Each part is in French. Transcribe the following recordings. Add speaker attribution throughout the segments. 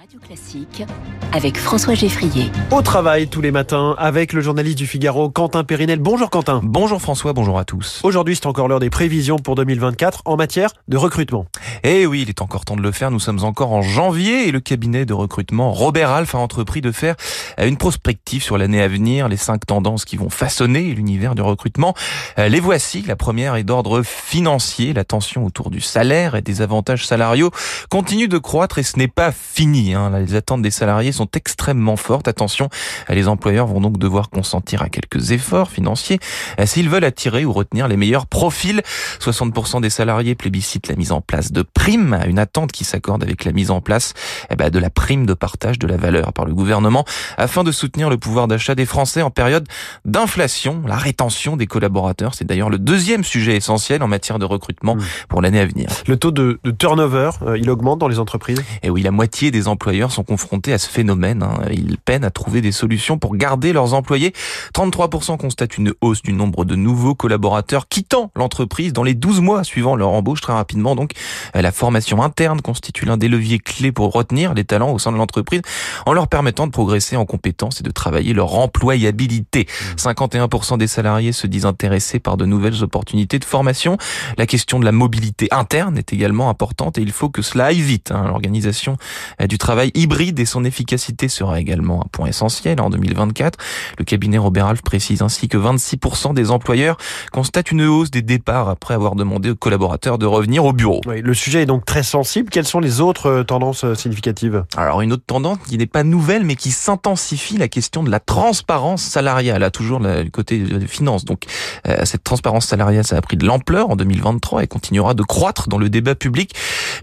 Speaker 1: Radio Classique avec François Geffrier.
Speaker 2: Au travail tous les matins avec le journaliste du Figaro Quentin Périnel. Bonjour Quentin.
Speaker 3: Bonjour François, bonjour à tous.
Speaker 2: Aujourd'hui c'est encore l'heure des prévisions pour 2024 en matière de recrutement.
Speaker 3: Eh oui, il est encore temps de le faire. Nous sommes encore en janvier et le cabinet de recrutement Robert Alf a entrepris de faire une prospective sur l'année à venir, les cinq tendances qui vont façonner l'univers du recrutement. Euh, les voici. La première est d'ordre financier. La tension autour du salaire et des avantages salariaux continue de croître et ce n'est pas fini. Hein. Les attentes des salariés sont extrêmement fortes. Attention, les employeurs vont donc devoir consentir à quelques efforts financiers euh, s'ils veulent attirer ou retenir les meilleurs profils. 60% des salariés plébiscitent la mise en place de prime, une attente qui s'accorde avec la mise en place eh ben, de la prime de partage de la valeur par le gouvernement afin de soutenir le pouvoir d'achat des Français en période d'inflation. La rétention des collaborateurs, c'est d'ailleurs le deuxième sujet essentiel en matière de recrutement mmh. pour l'année à venir.
Speaker 2: Le taux de, de turnover, euh, il augmente dans les entreprises?
Speaker 3: Et eh oui, la moitié des employeurs sont confrontés à ce phénomène. Hein. Ils peinent à trouver des solutions pour garder leurs employés. 33% constatent une hausse du nombre de nouveaux collaborateurs quittant l'entreprise dans les 12 mois suivant leur embauche très rapidement. Donc, la formation interne constitue l'un des leviers clés pour retenir les talents au sein de l'entreprise en leur permettant de progresser en compétences et de travailler leur employabilité. 51% des salariés se disent intéressés par de nouvelles opportunités de formation. La question de la mobilité interne est également importante et il faut que cela aille vite. Hein. L'organisation du travail hybride et son efficacité sera également un point essentiel en 2024. Le cabinet Robert Alf précise ainsi que 26% des employeurs constatent une hausse des départs après avoir demandé aux collaborateurs de revenir au bureau.
Speaker 2: Oui, le sujet est donc très sensible. Quelles sont les autres euh, tendances euh, significatives
Speaker 3: Alors une autre tendance qui n'est pas nouvelle mais qui s'intensifie, la question de la transparence salariale, à toujours le côté des finances. Donc euh, cette transparence salariale, ça a pris de l'ampleur en 2023 et continuera de croître dans le débat public.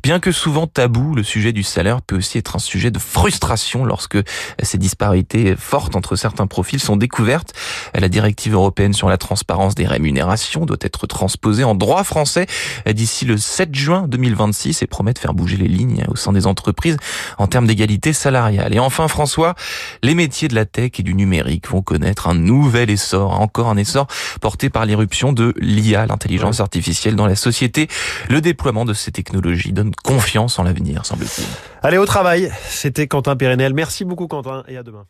Speaker 3: Bien que souvent tabou, le sujet du salaire peut aussi être un sujet de frustration lorsque ces disparités fortes entre certains profils sont découvertes. La directive européenne sur la transparence des rémunérations doit être transposée en droit français d'ici le 7 juin 2026 et promet de faire bouger les lignes au sein des entreprises en termes d'égalité salariale. Et enfin, François, les métiers de la tech et du numérique vont connaître un nouvel essor, encore un essor porté par l'éruption de l'IA, l'intelligence artificielle dans la société. Le déploiement de ces technologies donne confiance en l'avenir, semble-t-il.
Speaker 2: Allez au travail, c'était Quentin Pérenel. Merci beaucoup Quentin et à demain.